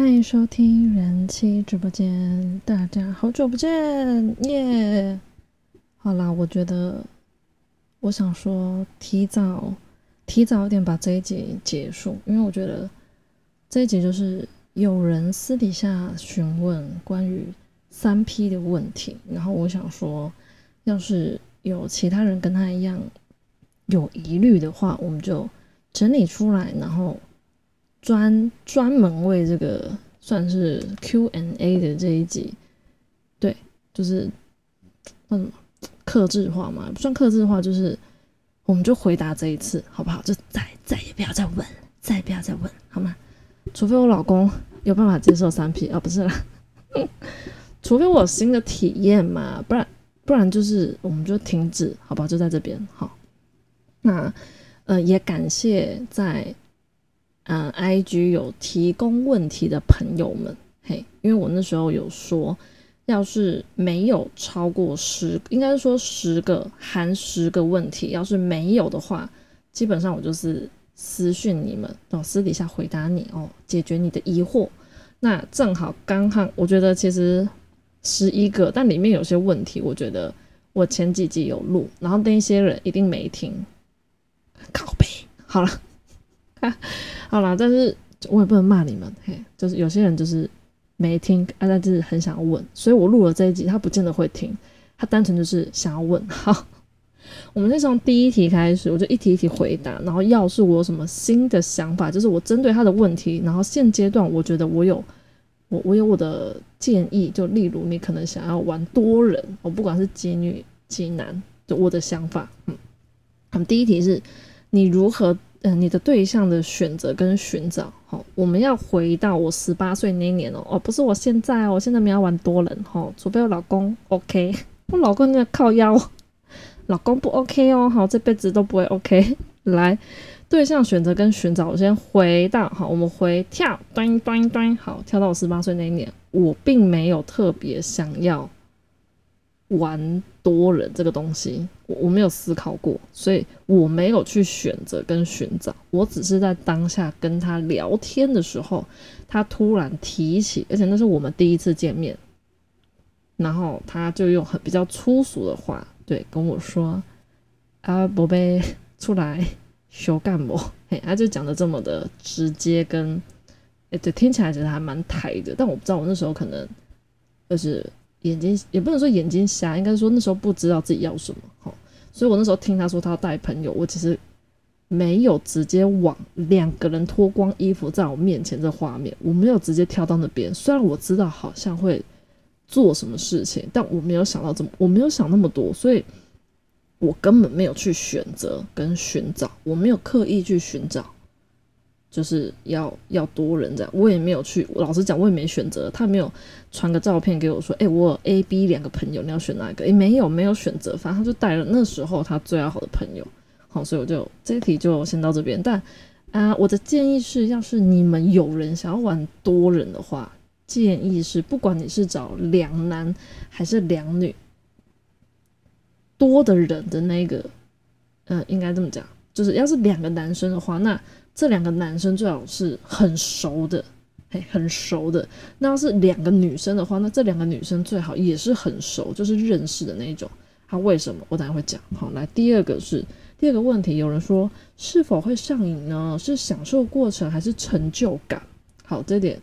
欢迎收听人气直播间，大家好久不见耶！好啦，我觉得我想说提早提早一点把这一集结束，因为我觉得这一集就是有人私底下询问关于三 P 的问题，然后我想说，要是有其他人跟他一样有疑虑的话，我们就整理出来，然后。专专门为这个算是 Q&A 的这一集，对，就是那什么克制化嘛，不算克制化，就是我们就回答这一次，好不好？就再再也不要再问，再也不要再问，好吗？除非我老公有办法接受三 P 啊，不是啦，除非我有新的体验嘛，不然不然就是我们就停止，好吧？就在这边，好。那呃，也感谢在。嗯，I G 有提供问题的朋友们，嘿，因为我那时候有说，要是没有超过十，应该是说十个含十个问题，要是没有的话，基本上我就是私讯你们，哦，私底下回答你哦，解决你的疑惑。那正好刚好，我觉得其实十一个，但里面有些问题，我觉得我前几集有录，然后那些人一定没听，拷贝，好了。好啦，但是我也不能骂你们，嘿，就是有些人就是没听，啊，但是很想要问，所以我录了这一集，他不见得会听，他单纯就是想要问。好，我们先从第一题开始，我就一题一题回答，然后要是我有什么新的想法，就是我针对他的问题，然后现阶段我觉得我有我我有我的建议，就例如你可能想要玩多人，我不管是几女几男，就我的想法，嗯，好，第一题是你如何。嗯，你的对象的选择跟寻找，好，我们要回到我十八岁那一年哦，哦，不是我现在哦，我现在没有玩多人哈，除非我老公 OK，我老公那靠腰，老公不 OK 哦，好，这辈子都不会 OK。来，对象选择跟寻找，我先回到好，我们回跳，端端端，好，跳到我十八岁那一年，我并没有特别想要。玩多人这个东西，我我没有思考过，所以我没有去选择跟寻找。我只是在当下跟他聊天的时候，他突然提起，而且那是我们第一次见面，然后他就用很比较粗俗的话，对跟我说：“啊，宝贝，出来修干不？” 嘿，他就讲的这么的直接，跟哎，对，听起来其实还蛮台的，但我不知道我那时候可能就是。眼睛也不能说眼睛瞎，应该说那时候不知道自己要什么，哈，所以我那时候听他说他要带朋友，我其实没有直接往两个人脱光衣服在我面前这画面，我没有直接跳到那边。虽然我知道好像会做什么事情，但我没有想到这么，我没有想那么多，所以我根本没有去选择跟寻找，我没有刻意去寻找。就是要要多人这样，我也没有去。老实讲，我也没选择。他没有传个照片给我说：“哎，我 A、B 两个朋友，你要选哪一个？”哎，没有，没有选择。反正他就带了那时候他最要好的朋友。好，所以我就这题就先到这边。但啊，我的建议是，要是你们有人想要玩多人的话，建议是，不管你是找两男还是两女，多的人的那个，嗯，应该这么讲，就是要是两个男生的话，那。这两个男生最好是很熟的，嘿，很熟的。那要是两个女生的话，那这两个女生最好也是很熟，就是认识的那一种。他为什么？我等下会讲。好，来第二个是第二个问题，有人说是否会上瘾呢？是享受过程还是成就感？好，这点，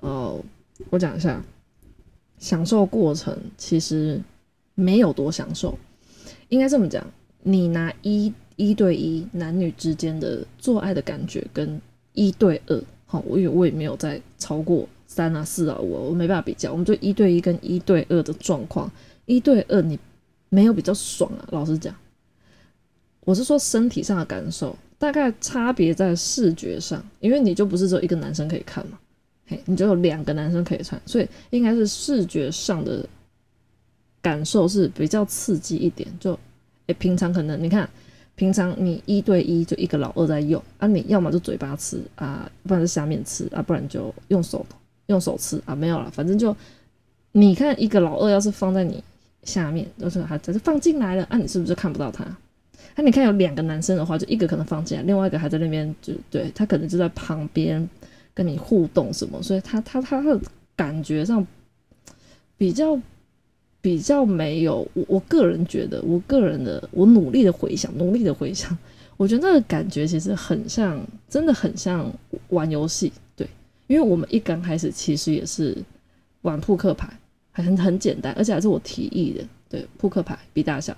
呃，我讲一下，享受过程其实没有多享受，应该这么讲，你拿一。一对一男女之间的做爱的感觉跟一对二，好，我也我也没有再超过三啊四啊五啊，我没办法比较。我们就一对一跟一对二的状况，一对二你没有比较爽啊。老实讲，我是说身体上的感受，大概差别在视觉上，因为你就不是只有一个男生可以看嘛，嘿，你就有两个男生可以看，所以应该是视觉上的感受是比较刺激一点。就诶，平常可能你看。平常你一对一就一个老二在用啊，你要么就嘴巴吃啊，不然就下面吃啊，不然就用手用手吃啊，没有了，反正就你看一个老二要是放在你下面，就是还只是放进来了啊，你是不是看不到他？那你看有两个男生的话，就一个可能放进来，另外一个还在那边，就对他可能就在旁边跟你互动什么，所以他他他的感觉上比较比较没有我我个人觉得，我个人的我努力的回想，努力的回想，我觉得那个感觉其实很像，真的很像玩游戏，对，因为我们一刚开始其实也是玩扑克牌，很很简单，而且还是我提议的，对，扑克牌比大小，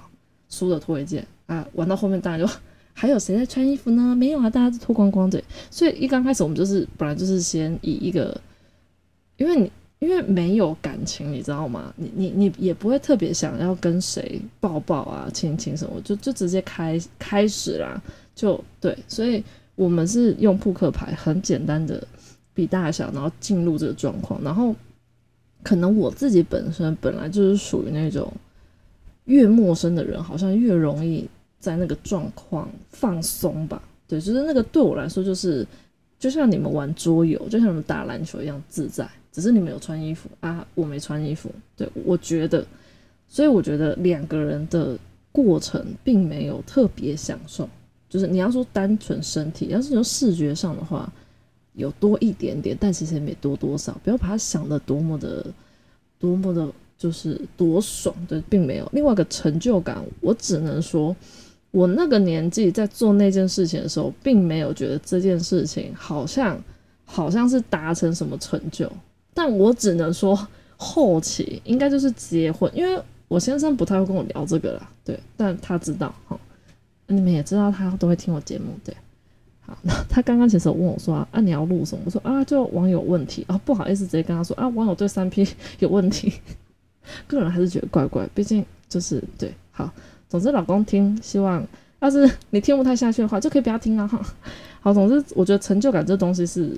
输的脱一件啊，玩到后面当然就。还有谁在穿衣服呢？没有啊，大家都脱光光的。所以一刚开始我们就是本来就是先以一个，因为你因为没有感情，你知道吗？你你你也不会特别想要跟谁抱抱啊、亲亲什么，就就直接开开始啦，就对。所以我们是用扑克牌，很简单的比大小，然后进入这个状况。然后可能我自己本身本来就是属于那种越陌生的人，好像越容易。在那个状况放松吧，对，就是那个对我来说，就是就像你们玩桌游，就像你们打篮球一样自在，只是你们有穿衣服啊，我没穿衣服。对，我觉得，所以我觉得两个人的过程并没有特别享受，就是你要说单纯身体，要是从视觉上的话，有多一点点，但其实也没多多少，不要把它想的多么的多么的，就是多爽，对，并没有另外一个成就感，我只能说。我那个年纪在做那件事情的时候，并没有觉得这件事情好像好像是达成什么成就，但我只能说后期应该就是结婚，因为我先生不太会跟我聊这个啦，对，但他知道哈，你们也知道他都会听我节目，对，好，那他刚刚其实问我说啊，你要录什么？我说啊，就网友问题啊，不好意思直接跟他说啊，网友对三 P 有问题，个人还是觉得怪怪，毕竟就是对，好。总之，老公听，希望要是你听不太下去的话，就可以不要听啊哈。好，总之，我觉得成就感这东西是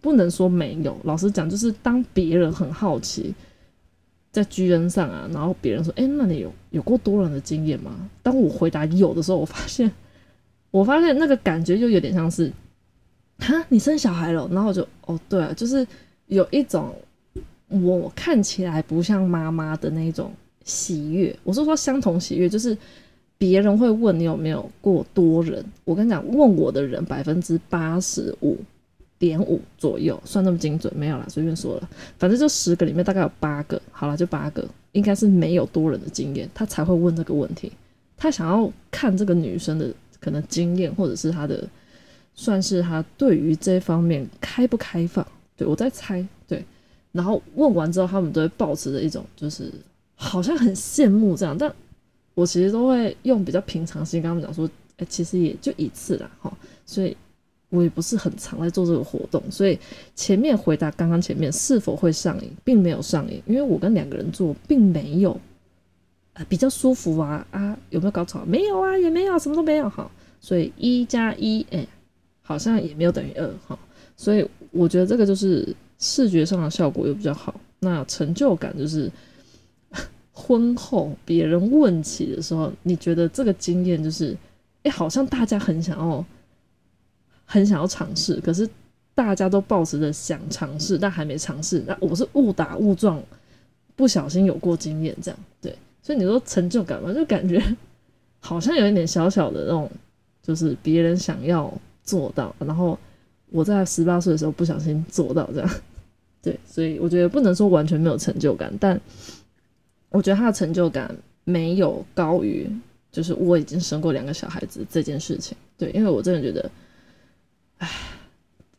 不能说没有。老实讲，就是当别人很好奇，在居人上啊，然后别人说：“哎，那你有有过多人的经验吗？”当我回答有的时候，我发现，我发现那个感觉就有点像是，哈，你生小孩了，然后我就哦，对啊，就是有一种我看起来不像妈妈的那种。喜悦，我是说相同喜悦，就是别人会问你有没有过多人。我跟你讲，问我的人百分之八十五点五左右，算那么精准没有啦，随便说了，反正就十个里面大概有八个，好了，就八个，应该是没有多人的经验，他才会问这个问题。他想要看这个女生的可能经验，或者是她的，算是她对于这方面开不开放。对我在猜，对，然后问完之后，他们都会保持着一种就是。好像很羡慕这样，但我其实都会用比较平常心跟他们讲说，哎，其实也就一次啦，哈，所以我也不是很常在做这个活动，所以前面回答刚刚前面是否会上瘾，并没有上瘾，因为我跟两个人做，并没有啊比较舒服啊啊有没有高潮？没有啊，也没有，什么都没有，哈，所以一加一，哎，好像也没有等于二，哈，所以我觉得这个就是视觉上的效果又比较好，那成就感就是。婚后别人问起的时候，你觉得这个经验就是，哎，好像大家很想要，很想要尝试，可是大家都抱持着想尝试但还没尝试。那我是误打误撞，不小心有过经验，这样对。所以你说成就感嘛，就感觉好像有一点小小的那种，就是别人想要做到，然后我在十八岁的时候不小心做到这样，对。所以我觉得不能说完全没有成就感，但。我觉得他的成就感没有高于，就是我已经生过两个小孩子这件事情。对，因为我真的觉得，唉，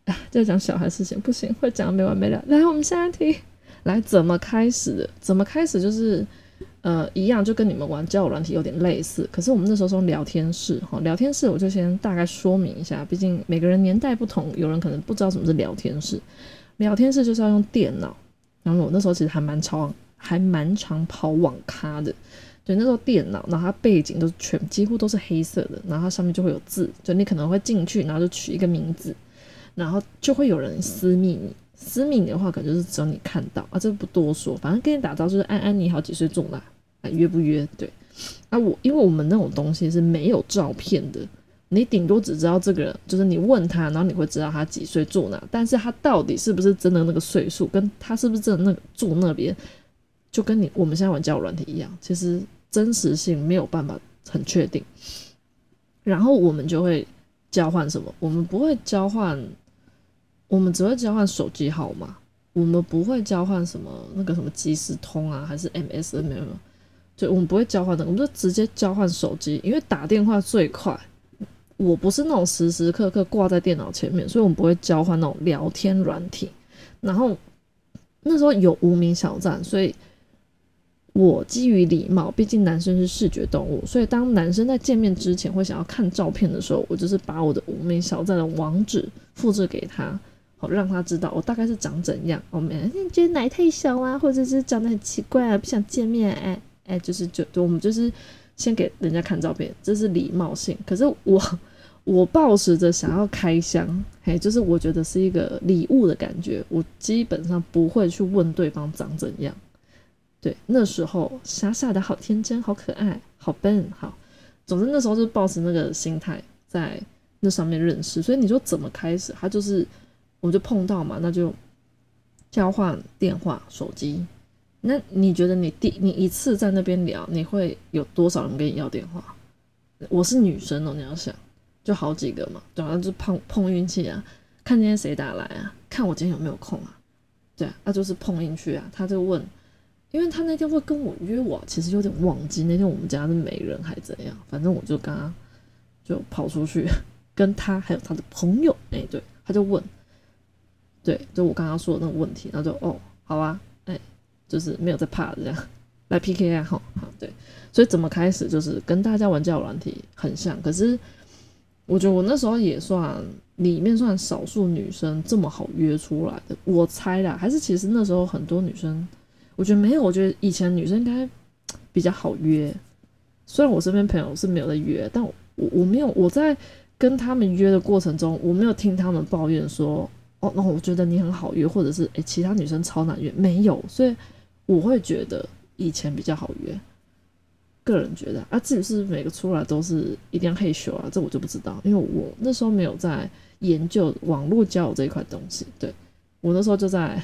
唉，再讲小孩事情不行，会讲的没完没了。来，我们下一题，来怎么开始的？怎么开始？就是呃，一样，就跟你们玩交友软体有点类似。可是我们那时候用聊天室，哈，聊天室我就先大概说明一下，毕竟每个人年代不同，有人可能不知道什么是聊天室。聊天室就是要用电脑，然后我那时候其实还蛮常。还蛮常跑网咖的，对，那时候电脑，然后它背景都全几乎都是黑色的，然后它上面就会有字，就你可能会进去，然后就取一个名字，然后就会有人私密你，私密你的话，可能就是只有你看到啊，这不多说，反正跟你打招呼就是安安你好，几岁住哪，啊约不约？对，啊我因为我们那种东西是没有照片的。你顶多只知道这个人，就是你问他，然后你会知道他几岁住哪，但是他到底是不是真的那个岁数，跟他是不是真的那个住那边。就跟你我们现在玩交友软体一样，其实真实性没有办法很确定。然后我们就会交换什么？我们不会交换，我们只会交换手机号码，我们不会交换什么那个什么即时通啊，还是 MSN 没有，就我们不会交换的，我们就直接交换手机，因为打电话最快。我不是那种时时刻刻挂在电脑前面，所以我们不会交换那种聊天软体。然后那时候有无名小站，所以我基于礼貌，毕竟男生是视觉动物，所以当男生在见面之前会想要看照片的时候，我就是把我的无名小站的网址复制给他，好让他知道我大概是长怎样。我们觉得奶太小啊，或者是长得很奇怪啊，不想见面。哎哎，就是就我们就是。先给人家看照片，这是礼貌性。可是我 我抱持着想要开箱，嘿，就是我觉得是一个礼物的感觉。我基本上不会去问对方长怎样。对，那时候傻傻的好天真，好可爱，好笨，好。总之那时候就抱着那个心态在那上面认识。所以你说怎么开始？他就是我就碰到嘛，那就交换电话、手机。那你觉得你第你一次在那边聊，你会有多少人跟你要电话？我是女生哦，你要想，就好几个嘛，对啊，就碰碰运气啊，看今天谁打来啊，看我今天有没有空啊，对啊，那就是碰运气啊。他就问，因为他那天会跟我约我，其实有点忘记那天我们家是没人还怎样，反正我就刚刚就跑出去跟他还有他的朋友，哎，对，他就问，对，就我刚刚说的那个问题，然后就哦，好啊。就是没有在怕这样来 PK 啊，好好对，所以怎么开始就是跟大家玩交友软体很像，可是我觉得我那时候也算里面算少数女生这么好约出来的，我猜啦，还是其实那时候很多女生，我觉得没有，我觉得以前女生应该比较好约，虽然我身边朋友是没有在约，但我我没有我在跟他们约的过程中，我没有听他们抱怨说哦，那我觉得你很好约，或者是诶其他女生超难约，没有，所以。我会觉得以前比较好约，个人觉得。啊，至于是每个出来都是一定要害羞啊，这我就不知道，因为我那时候没有在研究网络交友这一块东西，对。我那时候就在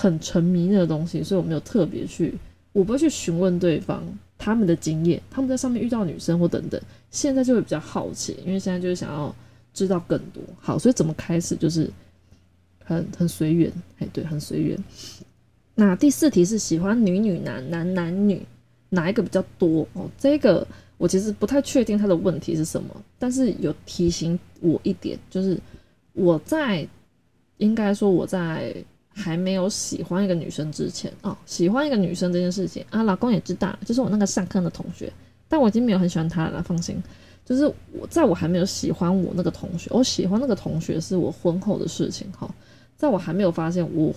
很沉迷那个东西，所以我没有特别去，我不会去询问对方他们的经验，他们在上面遇到女生或等等，现在就会比较好奇，因为现在就是想要知道更多。好，所以怎么开始就是很很随缘，哎，对，很随缘。那第四题是喜欢女女男男男女哪一个比较多哦？这个我其实不太确定他的问题是什么，但是有提醒我一点，就是我在应该说我在还没有喜欢一个女生之前哦，喜欢一个女生这件事情啊，老公也知道，就是我那个上课的同学，但我已经没有很喜欢他了，放心。就是我在我还没有喜欢我那个同学，我喜欢那个同学是我婚后的事情哈，在我还没有发现我。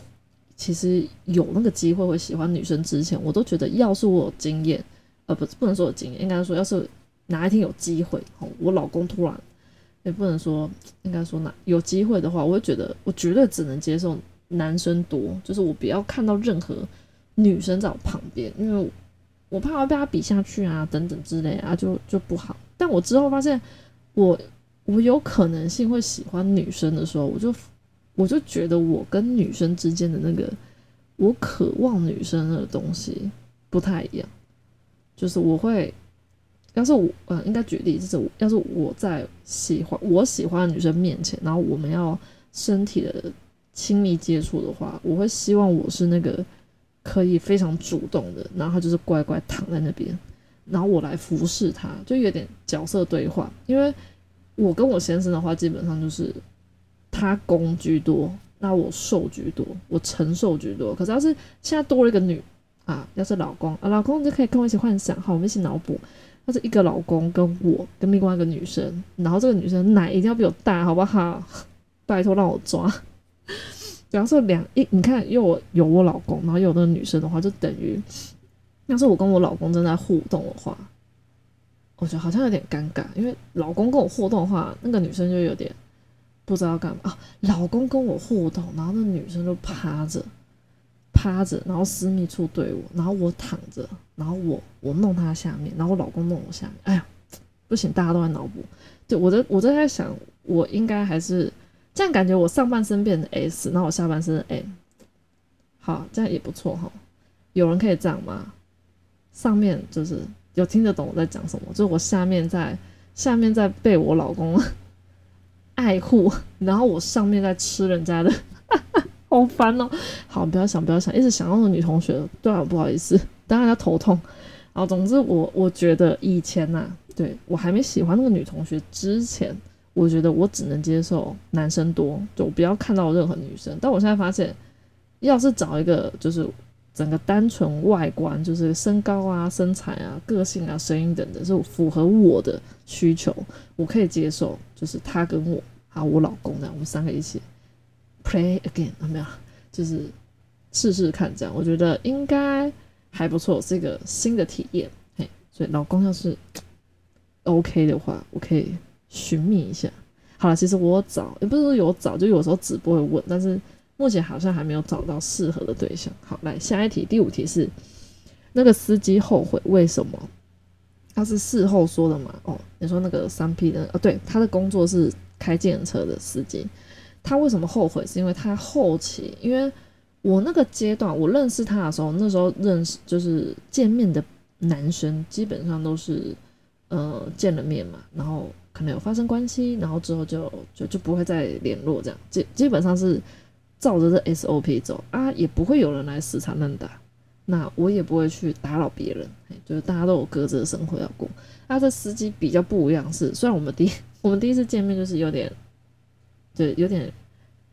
其实有那个机会会喜欢女生之前，我都觉得要是我有经验，呃，不不能说有经验，应该说要是哪一天有机会，我老公突然也不能说，应该说哪有机会的话，我会觉得我绝对只能接受男生多，就是我不要看到任何女生在我旁边，因为我怕会被他比下去啊，等等之类啊，就就不好。但我之后发现，我我有可能性会喜欢女生的时候，我就。我就觉得我跟女生之间的那个，我渴望女生的东西不太一样。就是我会，要是我，呃，应该举例，就是要是我在喜欢我喜欢的女生面前，然后我们要身体的亲密接触的话，我会希望我是那个可以非常主动的，然后他就是乖乖躺在那边，然后我来服侍他，就有点角色对话。因为我跟我先生的话，基本上就是。他攻居多，那我受居多，我承受居多。可是要是现在多了一个女啊，要是老公啊，老公你就可以跟我一起幻想，好，我们一起脑补。要是一个老公跟我跟另外一个女生，然后这个女生奶一定要比我大，好不好？拜托让我抓。假设两一，你看又我有我老公，然后有那个女生的话，就等于要是我跟我老公正在互动的话，我觉得好像有点尴尬，因为老公跟我互动的话，那个女生就有点。不知道干嘛！老公跟我互动，然后那女生就趴着，趴着，然后私密处对我，然后我躺着，然后我我弄他下面，然后我老公弄我下面。哎呀，不行，大家都在脑补。对，我在我在在想，我应该还是这样感觉，我上半身变成 S，然后我下半身 M。好，这样也不错哈。有人可以这样吗？上面就是有听得懂我在讲什么，就是我下面在下面在被我老公。爱护，然后我上面在吃人家的，好烦哦。好，不要想，不要想，一直想到那个女同学，对啊，不好意思，当然要头痛。然后总之，我我觉得以前呐，对我还没喜欢那个女同学之前，我觉得我只能接受男生多，就我不要看到任何女生。但我现在发现，要是找一个就是整个单纯外观，就是身高啊、身材啊、个性啊、声音等等，是符合我的需求，我可以接受。就是他跟我，还有我老公这样，我们三个一起 play again，有没有？就是试试看这样，我觉得应该。还不错，是一个新的体验，嘿，所以老公要是 OK 的话，我可以寻觅一下。好了，其实我找也不是说有找，就有时候直播会问，但是目前好像还没有找到适合的对象。好，来下一题，第五题是那个司机后悔为什么？他是事后说的嘛？哦，你说那个三 P 的，哦，对，他的工作是开电车的司机，他为什么后悔？是因为他后期因为。我那个阶段，我认识他的时候，那时候认识就是见面的男生，基本上都是，呃，见了面嘛，然后可能有发生关系，然后之后就就就不会再联络，这样基基本上是照着这 SOP 走啊，也不会有人来死缠烂打，那我也不会去打扰别人，就是大家都有各自的生活要过。啊，这司机比较不一样，是虽然我们第 我们第一次见面就是有点，对，有点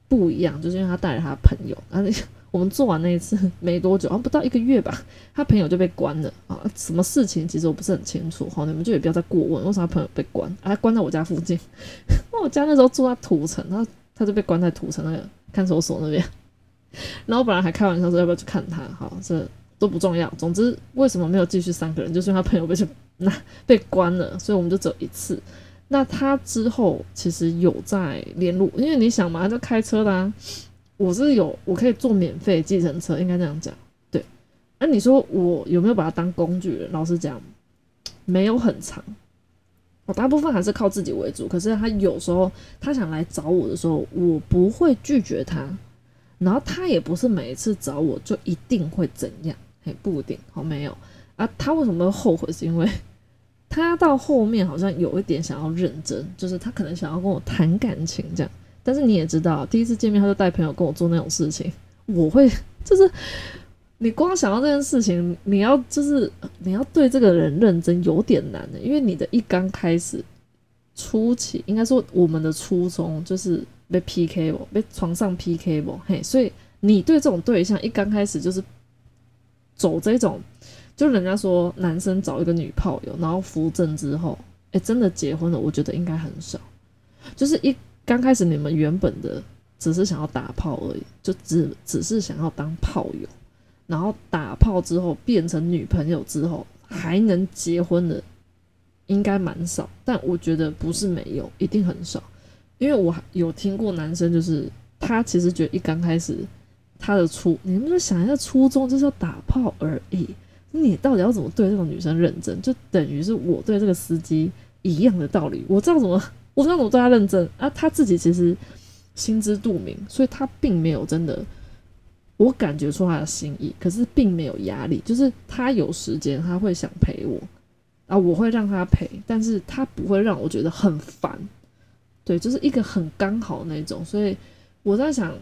不一样，就是因为他带着他朋友，啊那。我们做完那一次 没多久，啊，不到一个月吧，他朋友就被关了啊！什么事情其实我不是很清楚，好，你们就也不要再过问，为什么朋友被关？啊，他关在我家附近，我家那时候住在土城，他他就被关在土城那个看守所那边。然后本来还开玩笑说要不要去看他，好，这都不重要。总之，为什么没有继续三个人？就是因为他朋友被那被关了，所以我们就只有一次。那他之后其实有在联络，因为你想嘛，他就开车啦。我是有，我可以坐免费计程车，应该这样讲。对，那你说我有没有把它当工具人？老实讲，没有很长。我大部分还是靠自己为主。可是他有时候他想来找我的时候，我不会拒绝他。然后他也不是每一次找我就一定会怎样，嘿，不一定。好，没有啊。他为什么会后悔？是因为 他到后面好像有一点想要认真，就是他可能想要跟我谈感情这样。但是你也知道，第一次见面他就带朋友跟我做那种事情，我会 就是 你光想到这件事情，你要就是 你要对这个人认真有点难的，因为你的一刚开始初期，应该说我们的初衷就是被 PK 不，被床上 PK 不，嘿，所以你对这种对象一刚开始就是走这种，就人家说男生找一个女炮友，然后扶正之后，哎，真的结婚了，我觉得应该很少，就是一。刚开始你们原本的只是想要打炮而已，就只只是想要当炮友，然后打炮之后变成女朋友之后还能结婚的，应该蛮少。但我觉得不是没有，一定很少，因为我有听过男生，就是他其实觉得一刚开始他的初，你们就想一下初衷就是要打炮而已，你到底要怎么对这个女生认真？就等于是我对这个司机一样的道理，我知道怎么。我知道我对他认真啊，他自己其实心知肚明，所以他并没有真的，我感觉出他的心意，可是并没有压力，就是他有时间他会想陪我啊，我会让他陪，但是他不会让我觉得很烦，对，就是一个很刚好那种，所以我在想，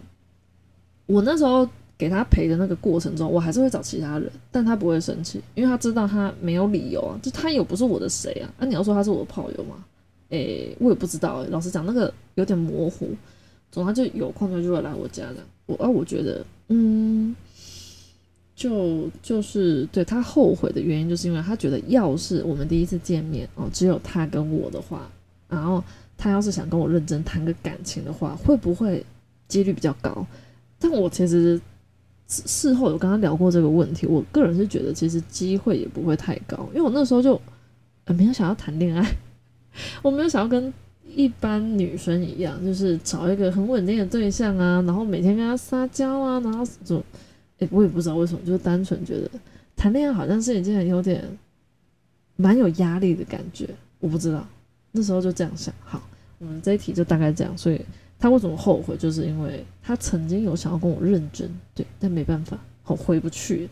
我那时候给他陪的那个过程中，我还是会找其他人，但他不会生气，因为他知道他没有理由啊，就他又不是我的谁啊，那你要说他是我的炮友吗？诶，我也不知道，老实讲，那个有点模糊。总之就有空就就会来我家的。我啊，我觉得，嗯，就就是对他后悔的原因，就是因为他觉得，要是我们第一次见面哦，只有他跟我的话，然后他要是想跟我认真谈个感情的话，会不会几率比较高？但我其实事后有跟他聊过这个问题，我个人是觉得其实机会也不会太高，因为我那时候就没有想要谈恋爱。我没有想要跟一般女生一样，就是找一个很稳定的对象啊，然后每天跟他撒娇啊，然后就，哎，我也不知道为什么，就是单纯觉得谈恋爱好像是一件有点蛮有压力的感觉，我不知道，那时候就这样想。好，我们这一题就大概这样。所以他为什么后悔，就是因为他曾经有想要跟我认真，对，但没办法，好回不去。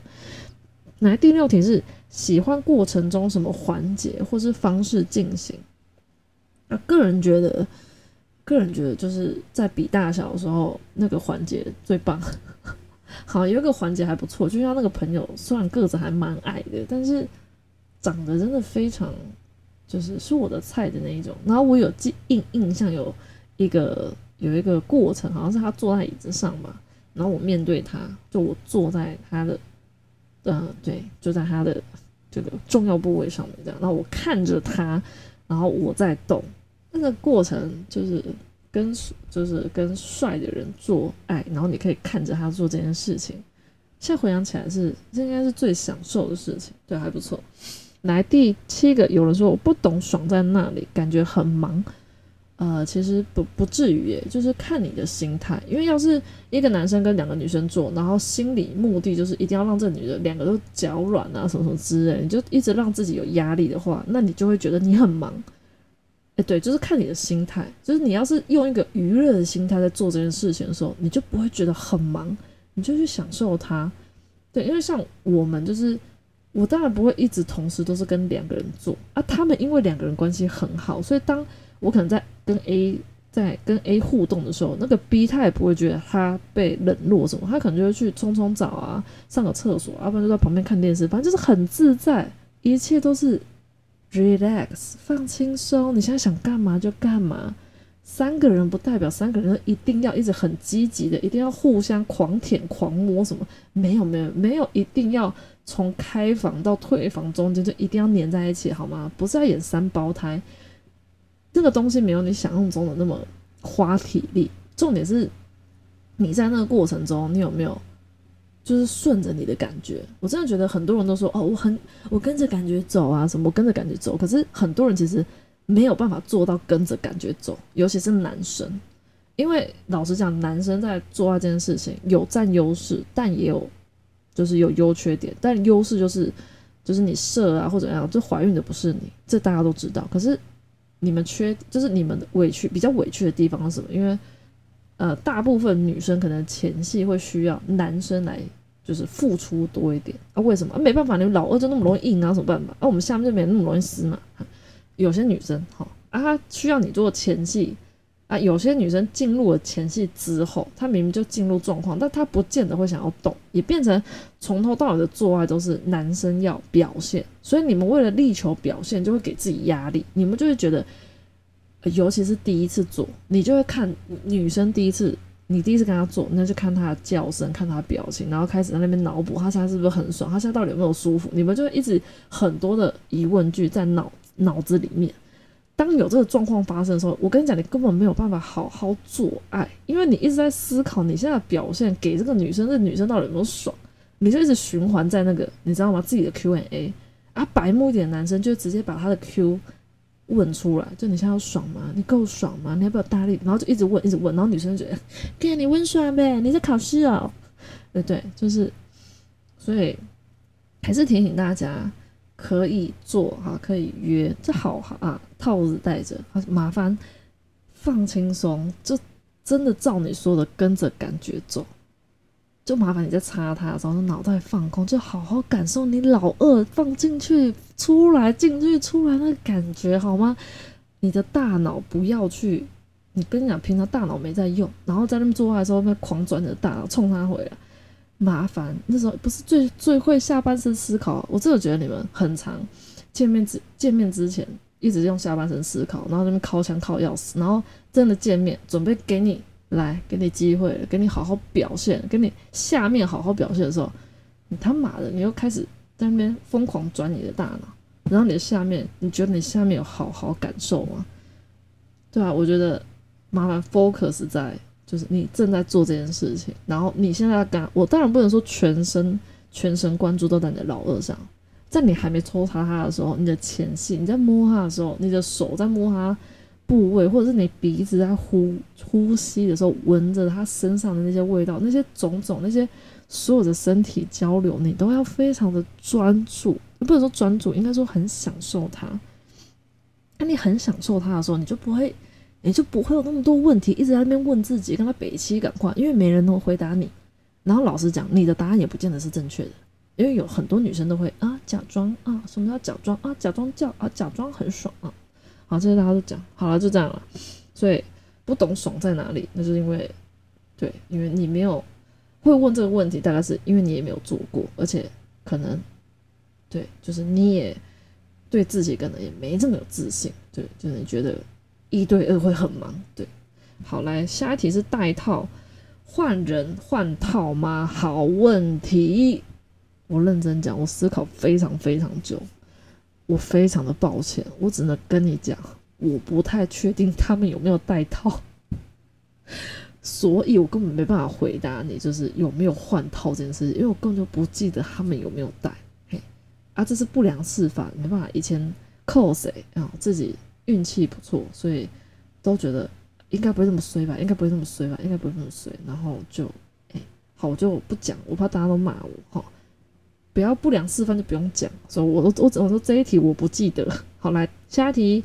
来，第六题是喜欢过程中什么环节或是方式进行？啊，个人觉得，个人觉得就是在比大小的时候那个环节最棒。好，有一个环节还不错，就像那个朋友，虽然个子还蛮矮的，但是长得真的非常，就是是我的菜的那一种。然后我有记印印象有一个有一个过程，好像是他坐在椅子上吧，然后我面对他，就我坐在他的，嗯，对，就在他的这个重要部位上面这样，然后我看着他，然后我在动，那个过程就是。跟就是跟帅的人做爱，然后你可以看着他做这件事情。现在回想起来是，这应该是最享受的事情，对，还不错。来第七个，有人说我不懂爽在那里，感觉很忙。呃，其实不不至于耶，就是看你的心态。因为要是一个男生跟两个女生做，然后心理目的就是一定要让这女的两个都脚软啊，什么什么之类，你就一直让自己有压力的话，那你就会觉得你很忙。哎，对，就是看你的心态。就是你要是用一个娱乐的心态在做这件事情的时候，你就不会觉得很忙，你就去享受它。对，因为像我们，就是我当然不会一直同时都是跟两个人做啊。他们因为两个人关系很好，所以当我可能在跟 A 在跟 A 互动的时候，那个 B 他也不会觉得他被冷落什么，他可能就会去冲冲澡啊，上个厕所，要不然就在旁边看电视，反正就是很自在，一切都是。Relax，放轻松。你现在想干嘛就干嘛。三个人不代表三个人一定要一直很积极的，一定要互相狂舔狂摸什么？没有没有没有，一定要从开房到退房中间就一定要黏在一起好吗？不是在演三胞胎，这个东西没有你想象中的那么花体力。重点是你在那个过程中，你有没有？就是顺着你的感觉，我真的觉得很多人都说哦，我很我跟着感觉走啊，什么我跟着感觉走。可是很多人其实没有办法做到跟着感觉走，尤其是男生，因为老实讲，男生在做这件事情有占优势，但也有就是有优缺点。但优势就是就是你射啊或者怎样，就怀孕的不是你，这大家都知道。可是你们缺就是你们委屈比较委屈的地方是什么？因为呃，大部分女生可能前戏会需要男生来，就是付出多一点啊？为什么？没办法，你老二就那么容易硬啊，什么办法？啊，我们下面就没那么容易湿嘛。有些女生哈啊，她需要你做前戏啊。有些女生进入了前戏之后，她明明就进入状况，但她不见得会想要动，也变成从头到尾的做爱都是男生要表现。所以你们为了力求表现，就会给自己压力，你们就会觉得。尤其是第一次做，你就会看女生第一次，你第一次跟她做，那就看她的叫声，看她的表情，然后开始在那边脑补，她现在是不是很爽，她现在到底有没有舒服？你们就会一直很多的疑问句在脑脑子里面。当有这个状况发生的时候，我跟你讲，你根本没有办法好好做爱，因为你一直在思考你现在表现给这个女生，这女生到底有没有爽，你就一直循环在那个，你知道吗？自己的 Q&A 啊，白目一点的男生就直接把他的 Q。问出来，就你现在要爽吗？你够爽吗？你要不要大力？然后就一直问，一直问，然后女生觉得，给你温爽呗，你在考试哦。对对，就是，所以还是提醒大家，可以做哈，可以约，这好啊，套子带着，麻烦放轻松，就真的照你说的，跟着感觉走。就麻烦你在擦它的时候，脑袋放空，就好好感受你老二放进去、出来、进去、出来那个感觉，好吗？你的大脑不要去，你跟你讲，平常大脑没在用，然后在那边做爱的时候，那狂转你的大脑冲他回来，麻烦。那时候不是最最会下半身思考，我真的觉得你们很长见面之见面之前一直用下半身思考，然后那边靠墙靠钥匙，然后真的见面准备给你。来，给你机会，给你好好表现，给你下面好好表现的时候，你他妈的，你又开始在那边疯狂转你的大脑，然后你的下面，你觉得你下面有好好感受吗？对啊，我觉得麻烦 focus 在就是你正在做这件事情，然后你现在干，我当然不能说全身全神贯注都在你的老二上，在你还没抽查他的时候，你的前戏，你在摸他的时候，你的手在摸他。部位，或者是你鼻子在呼呼吸的时候，闻着他身上的那些味道，那些种种，那些所有的身体交流，你都要非常的专注，不能说专注，应该说很享受它。那你很享受它的时候，你就不会，你就不会有那么多问题，一直在那边问自己，跟他北七赶快，因为没人能回答你。然后老实讲，你的答案也不见得是正确的，因为有很多女生都会啊假装啊，什么叫假装啊？假装叫啊，假装很爽啊。好，这些大家都讲好了，就这样了。所以不懂爽在哪里，那就是因为，对，因为你没有会问这个问题，大概是因为你也没有做过，而且可能，对，就是你也对自己可能也没这么有自信，对，就是你觉得一对二会很忙，对。好，来下一题是带套换人换套吗？好问题，我认真讲，我思考非常非常久，我非常的抱歉，我只能跟你讲。我不太确定他们有没有带套，所以我根本没办法回答你，就是有没有换套这件事情，因为我根本就不记得他们有没有带。嘿，啊，这是不良示范，没办法。以前扣谁啊？自己运气不错，所以都觉得应该不会这么衰吧？应该不会这么衰吧？应该不会这么衰。然后就，哎，好，我就不讲，我怕大家都骂我哈。不要不良示范就不用讲，所以我都我我说这一题我不记得。好，来下一题。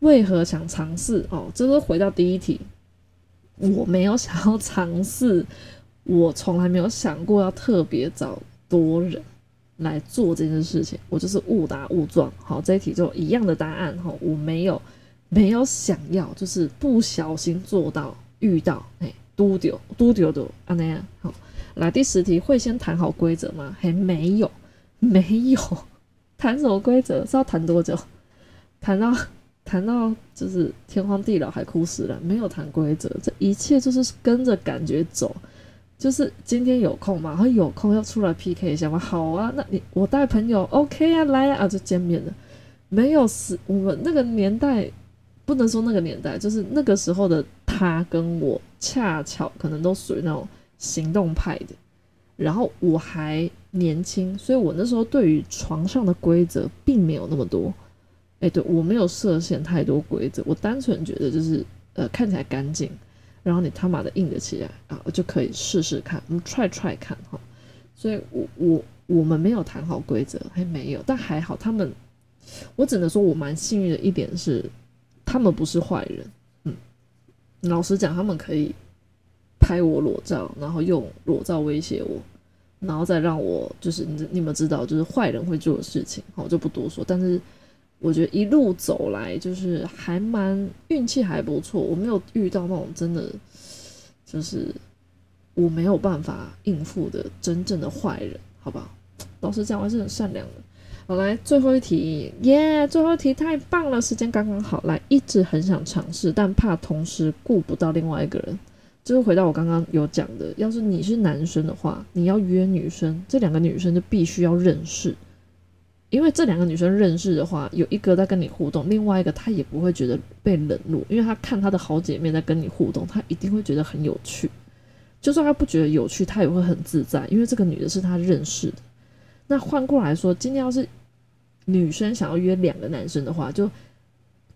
为何想尝试？哦，这是回到第一题，我没有想要尝试，我从来没有想过要特别找多人来做这件事情，我就是误打误撞。好，这一题就一样的答案哈，我没有没有想要，就是不小心做到遇到，哎，嘟丢嘟丢的啊那样。好，来第十题，会先谈好规则吗？还没有，没有，谈什么规则？是要谈多久？谈到。谈到就是天荒地老，还哭死了。没有谈规则，这一切就是跟着感觉走。就是今天有空嘛，然后有空要出来 PK 一下嘛。好啊，那你我带朋友 OK 啊，来啊，就见面了。没有是我们那个年代，不能说那个年代，就是那个时候的他跟我，恰巧可能都属于那种行动派的。然后我还年轻，所以我那时候对于床上的规则并没有那么多。哎，对我没有设限太多规则，我单纯觉得就是呃看起来干净，然后你他妈的硬得起来啊，就可以试试看，我们 try try 看哈。所以，我我我们没有谈好规则，还没有，但还好他们，我只能说我蛮幸运的一点是，他们不是坏人，嗯，老实讲，他们可以拍我裸照，然后用裸照威胁我，然后再让我就是你你们知道，就是坏人会做的事情，好，我就不多说，但是。我觉得一路走来就是还蛮运气还不错，我没有遇到那种真的就是我没有办法应付的真正的坏人，好不好？老实讲，我还是很善良的。好，来最后一题，耶！最后一题太棒了，时间刚刚好。来，一直很想尝试，但怕同时顾不到另外一个人。就是回到我刚刚有讲的，要是你是男生的话，你要约女生，这两个女生就必须要认识。因为这两个女生认识的话，有一个在跟你互动，另外一个她也不会觉得被冷落，因为她看她的好姐妹在跟你互动，她一定会觉得很有趣。就算她不觉得有趣，她也会很自在，因为这个女的是她认识的。那换过来说，今天要是女生想要约两个男生的话，就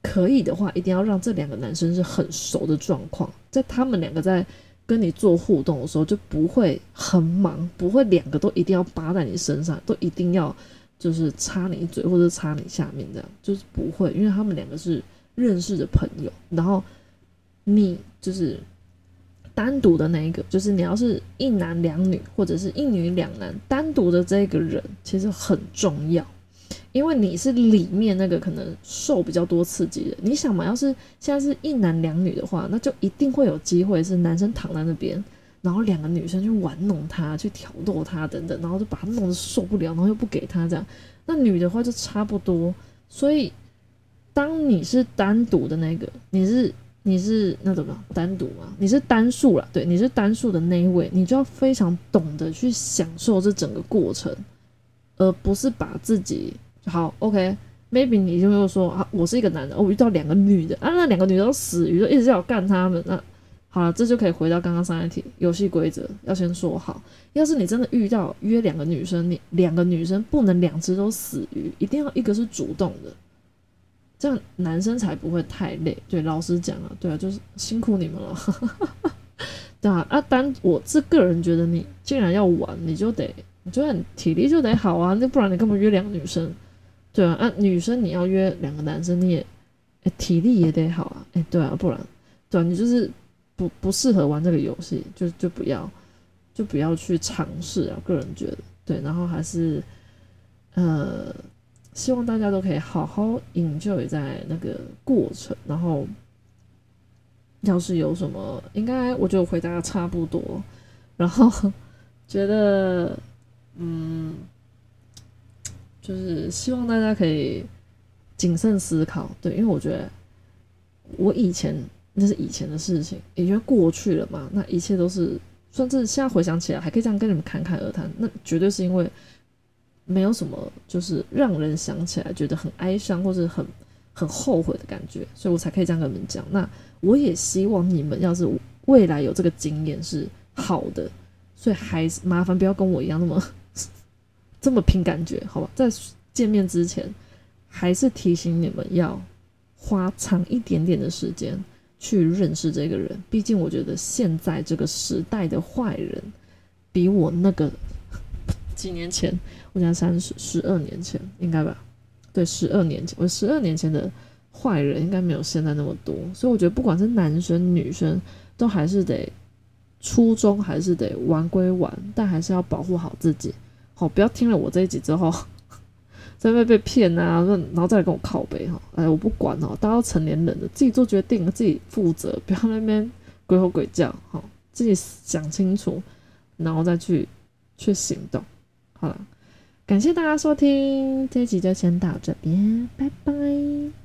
可以的话，一定要让这两个男生是很熟的状况，在他们两个在跟你做互动的时候，就不会很忙，不会两个都一定要扒在你身上，都一定要。就是插你嘴或者插你下面这样，就是不会，因为他们两个是认识的朋友。然后你就是单独的那一个，就是你要是一男两女或者是一女两男单独的这个人，其实很重要，因为你是里面那个可能受比较多刺激的。你想嘛，要是现在是一男两女的话，那就一定会有机会是男生躺在那边。然后两个女生去玩弄他，去挑逗他等等，然后就把他弄得受不了，然后又不给他这样。那女的话就差不多。所以，当你是单独的那个，你是你是那怎么单独嘛？你是单数了，对，你是单数的那一位，你就要非常懂得去享受这整个过程，而不是把自己好 OK，maybe 你就又说啊，我是一个男的，我遇到两个女的啊，那两个女的都死鱼，就一直要干他们那。好了，这就可以回到刚刚上一题，游戏规则要先说好。要是你真的遇到约两个女生，你两个女生不能两只都死鱼，一定要一个是主动的，这样男生才不会太累。对，老实讲啊，对啊，就是辛苦你们了。对啊，啊，单我这个人觉得，你既然要玩，你就得，你就算体力就得好啊，那不然你干嘛约两个女生？对啊，啊，女生你要约两个男生，你也体力也得好啊。哎，对啊，不然，对啊，你就是。不不适合玩这个游戏，就就不要，就不要去尝试啊！个人觉得对，然后还是呃，希望大家都可以好好 enjoy 在那个过程，然后要是有什么，应该我就回答差不多，然后觉得嗯，就是希望大家可以谨慎思考，对，因为我觉得我以前那是以前的事情，已经过去了嘛，那一切都是，甚至现在回想起来还可以这样跟你们侃侃而谈，那绝对是因为没有什么就是让人想起来觉得很哀伤或者很。很后悔的感觉，所以我才可以这样跟你们讲。那我也希望你们要是未来有这个经验是好的，所以还是麻烦不要跟我一样那么这么凭感觉，好吧？在见面之前，还是提醒你们要花长一点点的时间去认识这个人。毕竟我觉得现在这个时代的坏人，比我那个 几年前，我讲三十十二年前应该吧。对，十二年前，我十二年前的坏人应该没有现在那么多，所以我觉得不管是男生女生，都还是得初衷还是得玩归玩，但还是要保护好自己。哦，不要听了我这一集之后，在那边被骗啊，然后再来跟我靠背哈。哎，我不管哦，大家都成年人了，自己做决定，自己负责，不要那边鬼吼鬼叫，好，自己想清楚，然后再去去行动。好了。感谢大家收听，这集就先到这边，拜拜。